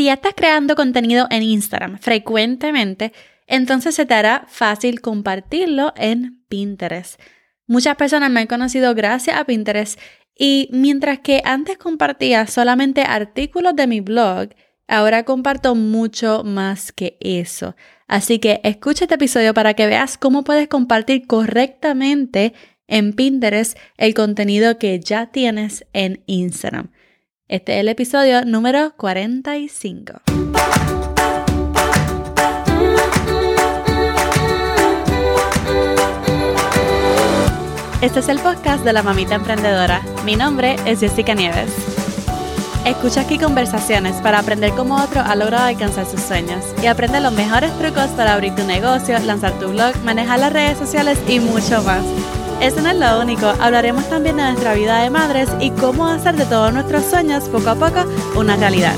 Si ya estás creando contenido en Instagram frecuentemente, entonces se te hará fácil compartirlo en Pinterest. Muchas personas me han conocido gracias a Pinterest y mientras que antes compartía solamente artículos de mi blog, ahora comparto mucho más que eso. Así que escucha este episodio para que veas cómo puedes compartir correctamente en Pinterest el contenido que ya tienes en Instagram. Este es el episodio número 45. Este es el podcast de la mamita emprendedora. Mi nombre es Jessica Nieves. Escucha aquí conversaciones para aprender cómo otro ha logrado alcanzar sus sueños y aprende los mejores trucos para abrir tu negocio, lanzar tu blog, manejar las redes sociales y mucho más. Eso no es lo único, hablaremos también de nuestra vida de madres y cómo hacer de todos nuestros sueños poco a poco una realidad.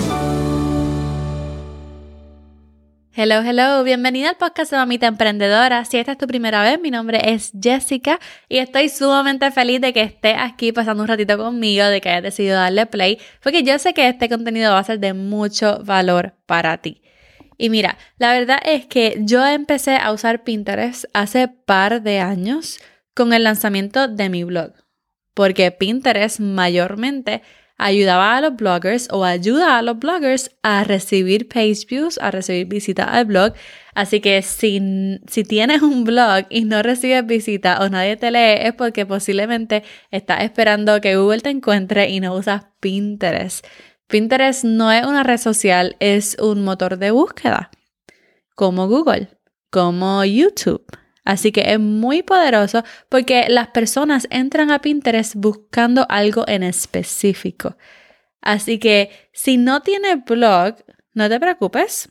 Hello, hello, bienvenida al podcast de Mamita Emprendedora. Si esta es tu primera vez, mi nombre es Jessica y estoy sumamente feliz de que estés aquí pasando un ratito conmigo, de que hayas decidido darle play, porque yo sé que este contenido va a ser de mucho valor para ti. Y mira, la verdad es que yo empecé a usar Pinterest hace par de años con el lanzamiento de mi blog, porque Pinterest mayormente ayudaba a los bloggers o ayuda a los bloggers a recibir page views, a recibir visitas al blog. Así que si, tienes un blog y no recibes visitas o nadie te lee, es porque posiblemente estás esperando que Google te encuentre y no usas Pinterest. Pinterest no es una red social, es un motor de búsqueda, como Google, como YouTube. Así que es muy poderoso porque las personas entran a Pinterest buscando algo en específico. Así que si no tienes blog, no te preocupes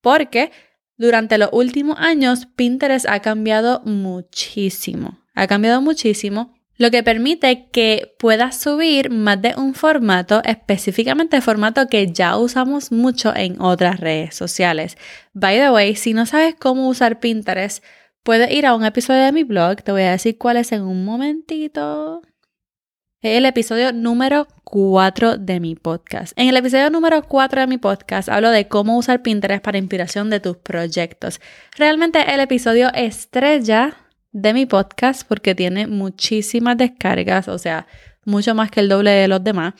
porque durante los últimos años Pinterest ha cambiado muchísimo. Ha cambiado muchísimo, lo que permite que puedas subir más de un formato, específicamente formato que ya usamos mucho en otras redes sociales. By the way, si no sabes cómo usar Pinterest, Puedes ir a un episodio de mi blog, te voy a decir cuál es en un momentito. Es el episodio número 4 de mi podcast. En el episodio número 4 de mi podcast hablo de cómo usar Pinterest para inspiración de tus proyectos. Realmente el episodio estrella de mi podcast porque tiene muchísimas descargas, o sea, mucho más que el doble de los demás.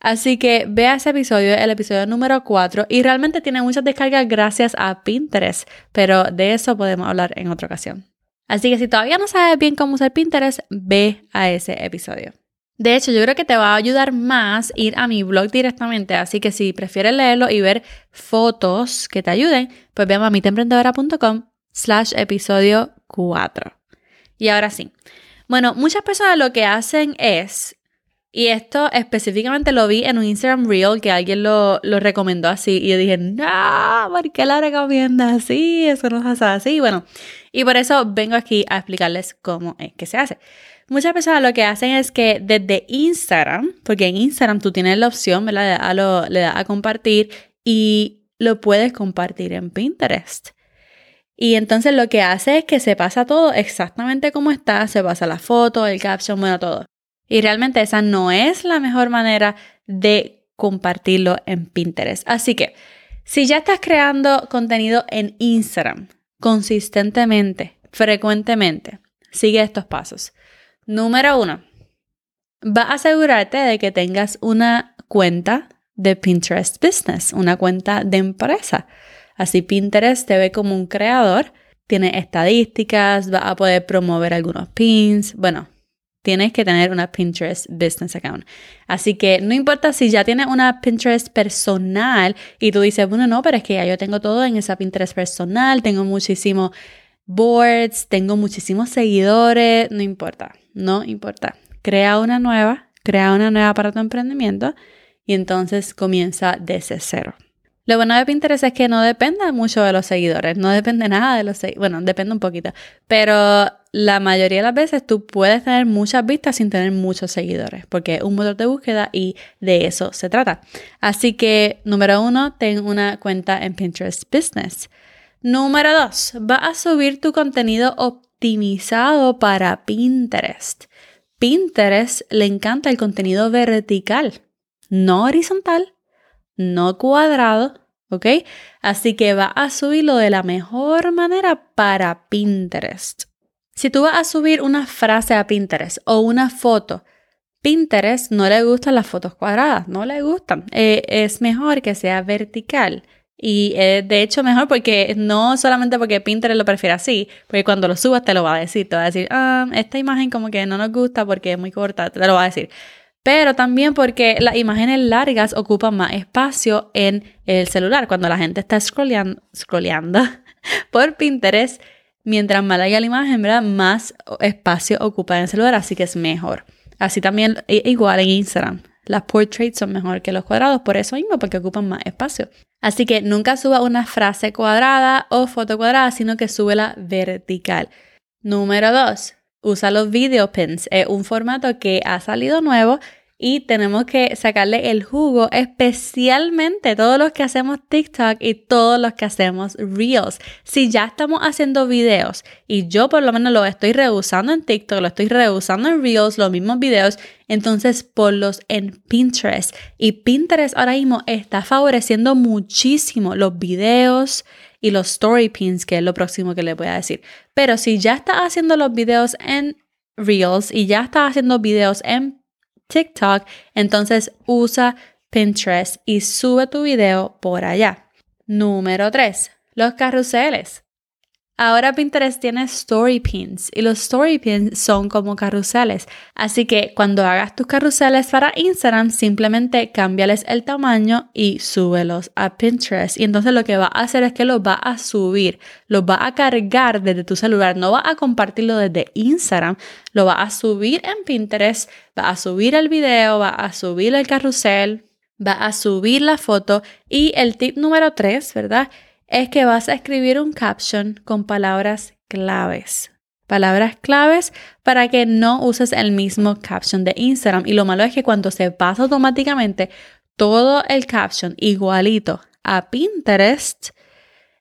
Así que vea ese episodio, el episodio número 4, y realmente tiene muchas descargas gracias a Pinterest, pero de eso podemos hablar en otra ocasión. Así que si todavía no sabes bien cómo usar Pinterest, ve a ese episodio. De hecho, yo creo que te va a ayudar más ir a mi blog directamente, así que si prefieres leerlo y ver fotos que te ayuden, pues ve a mamitemprendedora.com slash episodio 4. Y ahora sí. Bueno, muchas personas lo que hacen es y esto específicamente lo vi en un Instagram Reel que alguien lo, recomendó así. Y yo dije, no, ¿por qué la recomienda así? Eso no se así. Bueno, y por eso vengo aquí a explicarles cómo es que se hace. Muchas personas lo que hacen es que desde Instagram, porque en Instagram tú tienes la opción, ¿verdad? Le das a, a compartir y lo puedes compartir en Pinterest. Y entonces lo que hace es que se pasa todo exactamente como está, se pasa la foto, el caption, bueno, todo. Y realmente esa no es la mejor manera de compartirlo en Pinterest. Así que si ya estás creando contenido en Instagram consistentemente, frecuentemente, sigue estos pasos. Número uno, va a asegurarte de que tengas una cuenta de Pinterest Business, una cuenta de empresa. Así Pinterest te ve como un creador, tiene estadísticas, va a poder promover algunos pins, bueno, tienes que tener una Pinterest Business Account. Así que no importa si ya tienes una Pinterest personal y tú dices, bueno, no, pero es que ya yo tengo todo en esa Pinterest personal, tengo muchísimos boards, tengo muchísimos seguidores, no importa, no importa. Crea una nueva, crea una nueva para tu emprendimiento y entonces comienza desde cero. Lo bueno de Pinterest es que no depende mucho de los seguidores, no depende nada de los seguidores, bueno, depende un poquito, pero la mayoría de las veces tú puedes tener muchas vistas sin tener muchos seguidores, porque es un motor de búsqueda y de eso se trata. Así que, número uno, ten una cuenta en Pinterest Business. Número dos, va a subir tu contenido optimizado para Pinterest. Pinterest le encanta el contenido vertical, no horizontal, no cuadrado, ¿ok? Así que va a subirlo de la mejor manera para Pinterest. Si tú vas a subir una frase a Pinterest o una foto, Pinterest no le gustan las fotos cuadradas, no le gustan. Eh, es mejor que sea vertical. Y de hecho mejor porque no solamente porque Pinterest lo prefiere así, porque cuando lo subas te lo va a decir, te va a decir, ah, esta imagen como que no nos gusta porque es muy corta, te lo va a decir. Pero también porque las imágenes largas ocupan más espacio en el celular. Cuando la gente está scrolleando, scrolleando por Pinterest, mientras más larga la imagen, ¿verdad? más espacio ocupa en el celular, así que es mejor. Así también, igual en Instagram. Las portraits son mejor que los cuadrados, por eso mismo, porque ocupan más espacio. Así que nunca suba una frase cuadrada o foto cuadrada, sino que la vertical. Número dos, usa los video pins. Es un formato que ha salido nuevo y tenemos que sacarle el jugo, especialmente todos los que hacemos TikTok y todos los que hacemos Reels. Si ya estamos haciendo videos y yo por lo menos lo estoy rehusando en TikTok, lo estoy rehusando en Reels, los mismos videos, entonces ponlos en Pinterest. Y Pinterest ahora mismo está favoreciendo muchísimo los videos y los story pins, que es lo próximo que le voy a decir. Pero si ya estás haciendo los videos en Reels y ya estás haciendo videos en TikTok, entonces usa Pinterest y sube tu video por allá. Número 3. Los carruseles. Ahora Pinterest tiene story pins y los story pins son como carruseles. Así que cuando hagas tus carruseles para Instagram, simplemente cámbiales el tamaño y súbelos a Pinterest. Y entonces lo que va a hacer es que los va a subir, los va a cargar desde tu celular. No va a compartirlo desde Instagram, lo va a subir en Pinterest, va a subir el video, va a subir el carrusel, va a subir la foto. Y el tip número 3, ¿verdad? Es que vas a escribir un caption con palabras claves. Palabras claves para que no uses el mismo caption de Instagram. Y lo malo es que cuando se pasa automáticamente todo el caption igualito a Pinterest,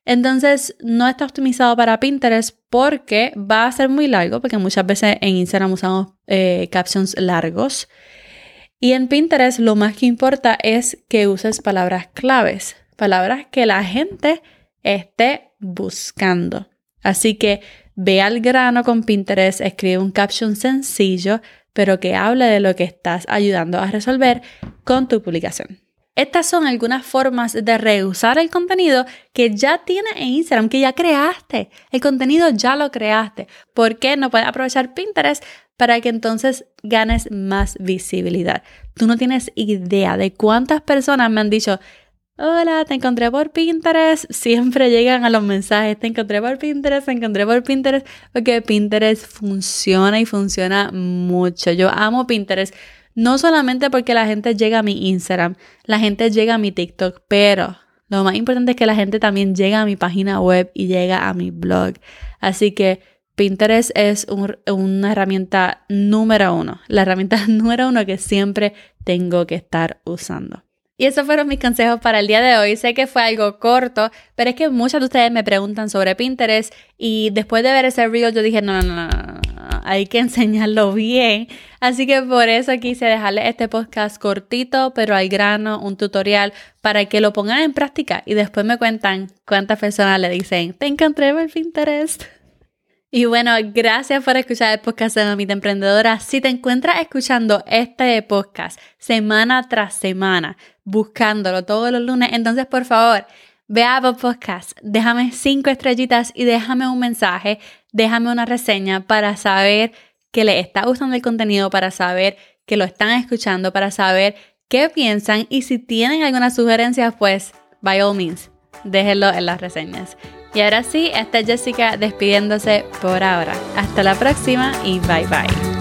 entonces no está optimizado para Pinterest porque va a ser muy largo, porque muchas veces en Instagram usamos eh, captions largos. Y en Pinterest lo más que importa es que uses palabras claves, palabras que la gente esté buscando. Así que ve al grano con Pinterest, escribe un caption sencillo, pero que hable de lo que estás ayudando a resolver con tu publicación. Estas son algunas formas de reusar el contenido que ya tienes en Instagram, que ya creaste. El contenido ya lo creaste. ¿Por qué no puedes aprovechar Pinterest para que entonces ganes más visibilidad? Tú no tienes idea de cuántas personas me han dicho, Hola, te encontré por Pinterest. Siempre llegan a los mensajes, te encontré por Pinterest, te encontré por Pinterest, porque Pinterest funciona y funciona mucho. Yo amo Pinterest, no solamente porque la gente llega a mi Instagram, la gente llega a mi TikTok, pero lo más importante es que la gente también llega a mi página web y llega a mi blog. Así que Pinterest es una herramienta número uno, la herramienta número uno que siempre tengo que estar usando. Y esos fueron mis consejos para el día de hoy. Sé que fue algo corto, pero es que muchos de ustedes me preguntan sobre Pinterest y después de ver ese reel yo dije, no, no, no, no, hay que enseñarlo bien. Así que por eso quise dejarles este podcast cortito, pero al grano, un tutorial para que lo pongan en práctica y después me cuentan cuántas personas le dicen, te encontré en Pinterest. Y bueno, gracias por escuchar el podcast de Mamita Emprendedora. Si te encuentras escuchando este podcast semana tras semana, buscándolo todos los lunes, entonces por favor, ve a Apple Podcast, déjame cinco estrellitas y déjame un mensaje, déjame una reseña para saber que le está gustando el contenido, para saber que lo están escuchando, para saber qué piensan y si tienen alguna sugerencia, pues, by all means, déjenlo en las reseñas. Y ahora sí, esta es Jessica despidiéndose por ahora. Hasta la próxima y bye bye.